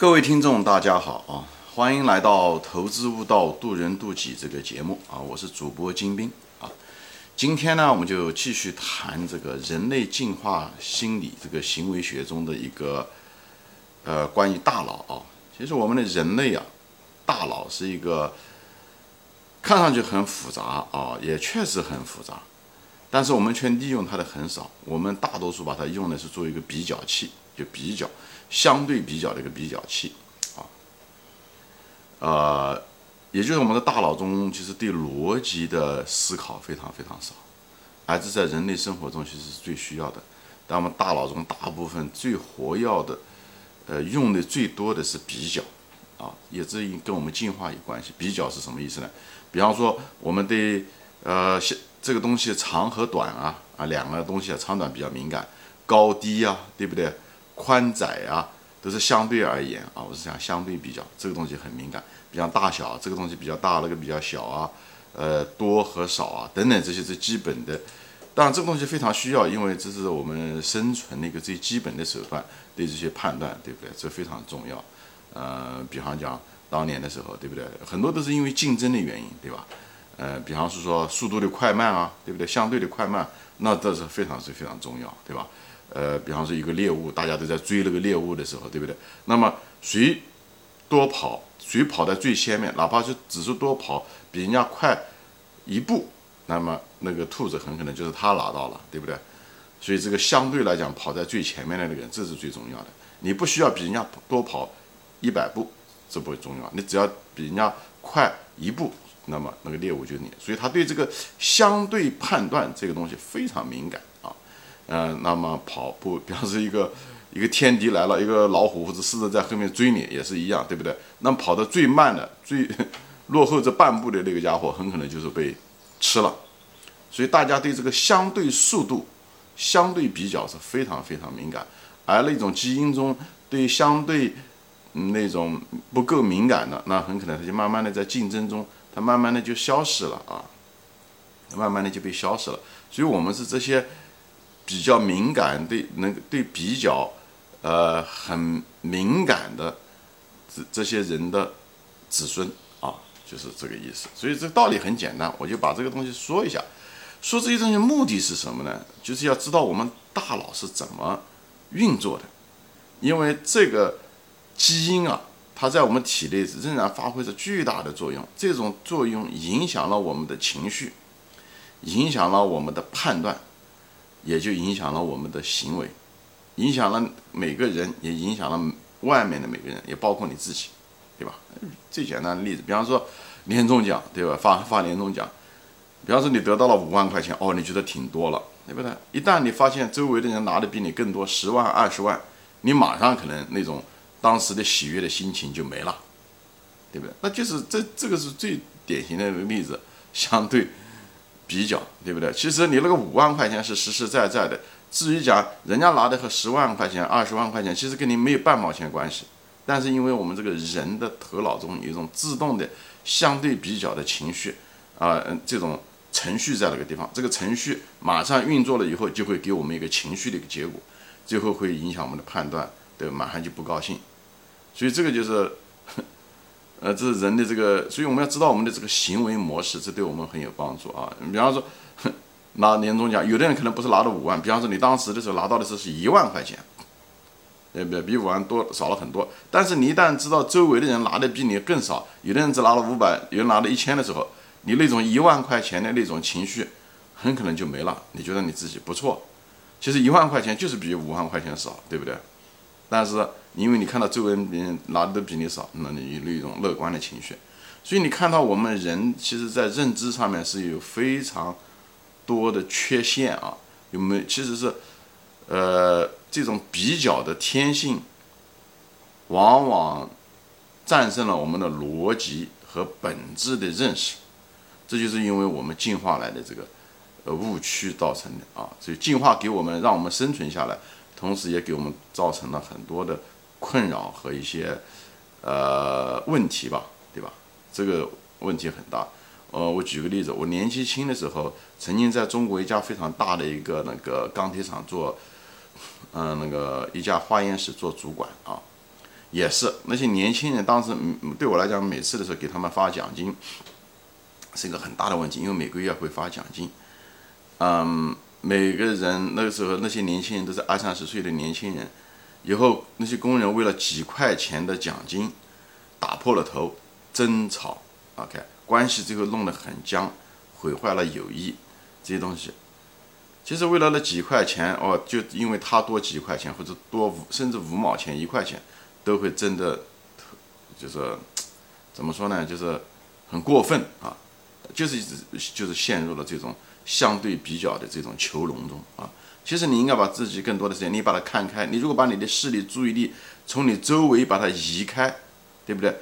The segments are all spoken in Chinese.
各位听众，大家好啊！欢迎来到《投资悟道，渡人渡己》这个节目啊！我是主播金兵啊。今天呢，我们就继续谈这个人类进化心理这个行为学中的一个呃关于大脑啊。其实我们的人类啊，大脑是一个看上去很复杂啊，也确实很复杂，但是我们却利用它的很少。我们大多数把它用的是做一个比较器，就比较。相对比较的一个比较器，啊，呃，也就是我们的大脑中其实对逻辑的思考非常非常少，而这在人类生活中其实是最需要的。但我们大脑中大部分最活跃的，呃，用的最多的是比较，啊，也这跟我们进化有关系。比较是什么意思呢？比方说，我们对呃，这个东西长和短啊，啊，两个东西啊，长短比较敏感，高低啊，对不对？宽窄啊，都是相对而言啊，我是讲相对比较，这个东西很敏感。比方大小，这个东西比较大，那个比较小啊，呃，多和少啊，等等，这些是基本的。当然，这个东西非常需要，因为这是我们生存的一个最基本的手段，对这些判断，对不对？这非常重要。呃，比方讲当年的时候，对不对？很多都是因为竞争的原因，对吧？呃，比方是说速度的快慢啊，对不对？相对的快慢，那这是非常是非常重要，对吧？呃，比方说一个猎物，大家都在追那个猎物的时候，对不对？那么谁多跑，谁跑在最前面，哪怕是只是多跑比人家快一步，那么那个兔子很可能就是他拿到了，对不对？所以这个相对来讲，跑在最前面的那个人，这是最重要的。你不需要比人家多跑一百步，这不重要。你只要比人家快一步，那么那个猎物就是你。所以他对这个相对判断这个东西非常敏感。嗯，那么跑步，比方说一个 一个天敌来了，一个老虎或者狮子在后面追你，也是一样，对不对？那跑得最慢的、最 落后这半步的那个家伙，很可能就是被吃了。所以大家对这个相对速度、相对比较是非常非常敏感，而那种基因中对相对那种不够敏感的，那很可能他就慢慢的在竞争中，他慢慢的就消失了啊，慢慢的就被消失了。所以我们是这些。比较敏感，对能对比较，呃，很敏感的这这些人的子孙啊，就是这个意思。所以这个道理很简单，我就把这个东西说一下。说这些东西目的是什么呢？就是要知道我们大脑是怎么运作的。因为这个基因啊，它在我们体内仍然发挥着巨大的作用。这种作用影响了我们的情绪，影响了我们的判断。也就影响了我们的行为，影响了每个人，也影响了外面的每个人，也包括你自己，对吧？最简单的例子，比方说年终奖，对吧？发发年终奖，比方说你得到了五万块钱，哦，你觉得挺多了，对不对？一旦你发现周围的人拿的比你更多，十万、二十万，你马上可能那种当时的喜悦的心情就没了，对不对？那就是这这个是最典型的例子，相对。比较对不对？其实你那个五万块钱是实实在在的。至于讲人家拿的和十万块钱、二十万块钱，其实跟你没有半毛钱关系。但是因为我们这个人的头脑中有一种自动的相对比较的情绪啊，这种程序在那个地方，这个程序马上运作了以后，就会给我们一个情绪的一个结果，最后会影响我们的判断，对，马上就不高兴。所以这个就是。呃，这是人的这个，所以我们要知道我们的这个行为模式，这对我们很有帮助啊。你比方说，拿年终奖，有的人可能不是拿了五万，比方说你当时的时候拿到的是是一万块钱，对不对？比五万多少了很多。但是你一旦知道周围的人拿的比你更少，有的人只拿了五百，有人拿了一千的时候，你那种一万块钱的那种情绪，很可能就没了。你觉得你自己不错，其实一万块钱就是比五万块钱少，对不对？但是。因为你看到周围别人拿的都比你少，那你有一种乐观的情绪，所以你看到我们人其实，在认知上面是有非常多的缺陷啊，有没有？其实是，呃，这种比较的天性，往往战胜了我们的逻辑和本质的认识，这就是因为我们进化来的这个呃误区造成的啊，所以进化给我们让我们生存下来，同时也给我们造成了很多的。困扰和一些呃问题吧，对吧？这个问题很大。呃，我举个例子，我年纪轻的时候，曾经在中国一家非常大的一个那个钢铁厂做，嗯，那个一家化验室做主管啊。也是那些年轻人当时对我来讲，每次的时候给他们发奖金是一个很大的问题，因为每个月会发奖金。嗯，每个人那个时候那些年轻人都是二三十岁的年轻人，以后那些工人为了几块钱的奖金打破了头，争吵，OK，关系最后弄得很僵，毁坏了友谊这些东西。其实为了那几块钱哦，就因为他多几块钱或者多五甚至五毛钱一块钱。都会争的，就是怎么说呢？就是很过分啊！就是就是陷入了这种相对比较的这种囚笼中啊。其实你应该把自己更多的时间，你把它看开。你如果把你的视力、注意力从你周围把它移开，对不对？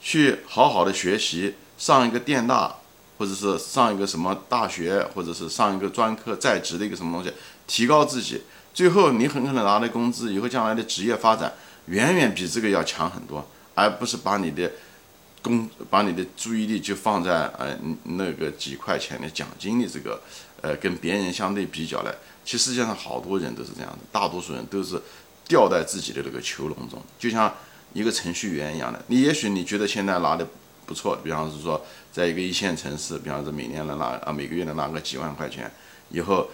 去好好的学习，上一个电大，或者是上一个什么大学，或者是上一个专科在职的一个什么东西，提高自己。最后你很可能拿的工资，以后将来的职业发展。远远比这个要强很多，而不是把你的工把你的注意力就放在呃那个几块钱的奖金的这个呃跟别人相对比较来。其实世界上好多人都是这样的，大多数人都是掉在自己的那个囚笼中，就像一个程序员一样的。你也许你觉得现在拿的不错，比方是说在一个一线城市，比方说每年能拿啊每个月能拿个几万块钱，以后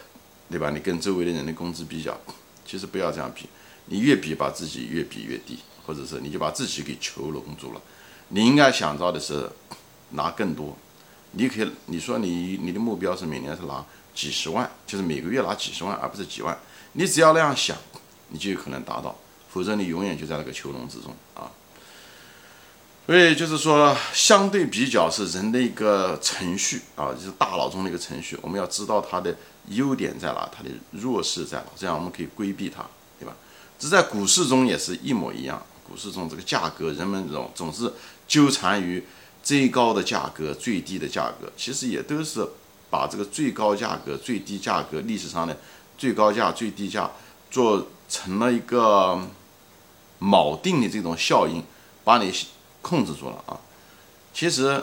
对吧？你跟周围的人的工资比较，其实不要这样比。你越比把自己越比越低，或者是你就把自己给囚笼住了。你应该想到的是拿更多。你可以你说你你的目标是每年是拿几十万，就是每个月拿几十万，而不是几万。你只要那样想，你就有可能达到。否则你永远就在那个囚笼之中啊。所以就是说，相对比较是人的一个程序啊，就是大脑中的一个程序。我们要知道它的优点在哪，它的弱势在哪，这样我们可以规避它，对吧？这在股市中也是一模一样。股市中这个价格，人们总总是纠缠于最高的价格、最低的价格，其实也都是把这个最高价格、最低价格历史上的最高价、最低价做成了一个锚定的这种效应，把你控制住了啊。其实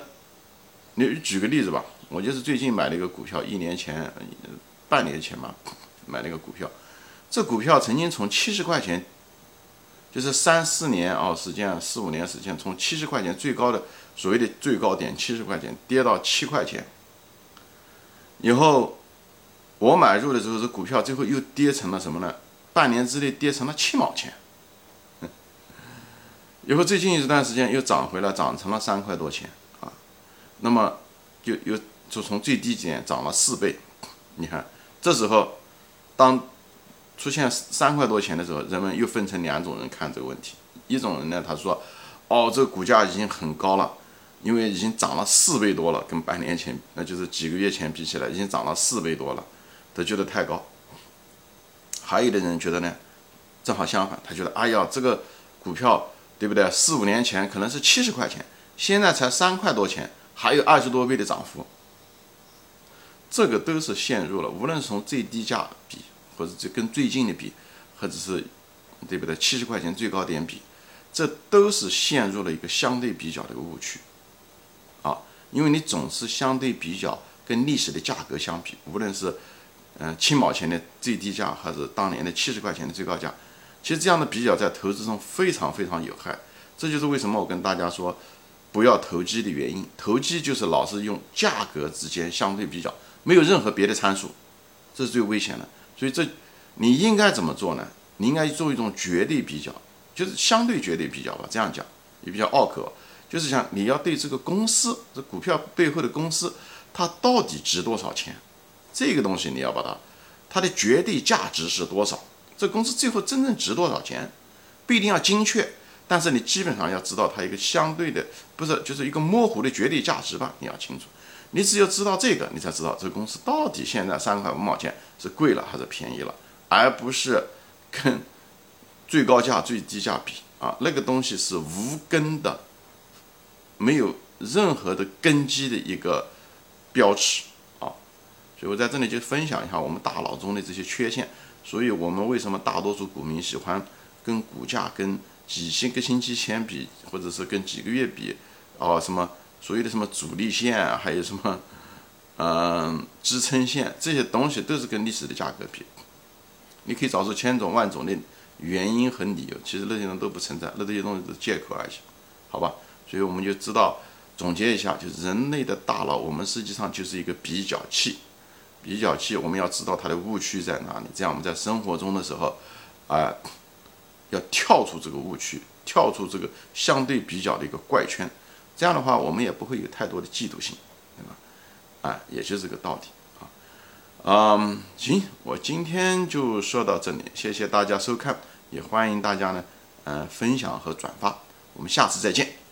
你举个例子吧，我就是最近买了一个股票，一年前、半年前吧，买了一个股票。这股票曾经从七十块钱，就是三四年啊时间，四五年时间，从七十块钱最高的所谓的最高点七十块钱跌到七块钱，以后我买入的时候，这股票最后又跌成了什么呢？半年之内跌成了七毛钱，以后最近一段时间又涨回来，涨成了三块多钱啊，那么就又就从最低点涨了四倍，你看这时候当。出现三块多钱的时候，人们又分成两种人看这个问题。一种人呢，他说：“哦，这个股价已经很高了，因为已经涨了四倍多了，跟半年前，那就是几个月前比起来，已经涨了四倍多了，他觉得太高。”还有的人觉得呢，正好相反，他觉得：“哎呀，这个股票对不对？四五年前可能是七十块钱，现在才三块多钱，还有二十多倍的涨幅。”这个都是陷入了，无论从最低价比。或者这跟最近的比，或者是对不对？七十块钱最高点比，这都是陷入了一个相对比较的一个误区啊！因为你总是相对比较跟历史的价格相比，无论是嗯七毛钱的最低价，还是当年的七十块钱的最高价，其实这样的比较在投资中非常非常有害。这就是为什么我跟大家说不要投机的原因。投机就是老是用价格之间相对比较，没有任何别的参数，这是最危险的。所以这你应该怎么做呢？你应该做一种绝对比较，就是相对绝对比较吧。这样讲也比较拗口，就是想你要对这个公司，这股票背后的公司，它到底值多少钱？这个东西你要把它，它的绝对价值是多少？这公司最后真正值多少钱？不一定要精确，但是你基本上要知道它一个相对的，不是就是一个模糊的绝对价值吧？你要清楚。你只有知道这个，你才知道这个公司到底现在三块五毛钱是贵了还是便宜了，而不是跟最高价、最低价比啊，那个东西是无根的，没有任何的根基的一个标尺啊。所以我在这里就分享一下我们大脑中的这些缺陷。所以我们为什么大多数股民喜欢跟股价跟几星个星期前比，或者是跟几个月比，哦什么？所谓的什么阻力线，还有什么，嗯，支撑线这些东西都是跟历史的价格比。你可以找出千种万种的原因和理由，其实那些人都不存在，那这些东西都是借口而已，好吧？所以我们就知道，总结一下，就是人类的大脑，我们实际上就是一个比较器，比较器，我们要知道它的误区在哪里，这样我们在生活中的时候，啊，要跳出这个误区，跳出这个相对比较的一个怪圈，这样的话，我们也不会有太多的嫉妒心，对吧？啊，也就是这个道理啊。嗯，行，我今天就说到这里，谢谢大家收看，也欢迎大家呢，嗯，分享和转发，我们下次再见。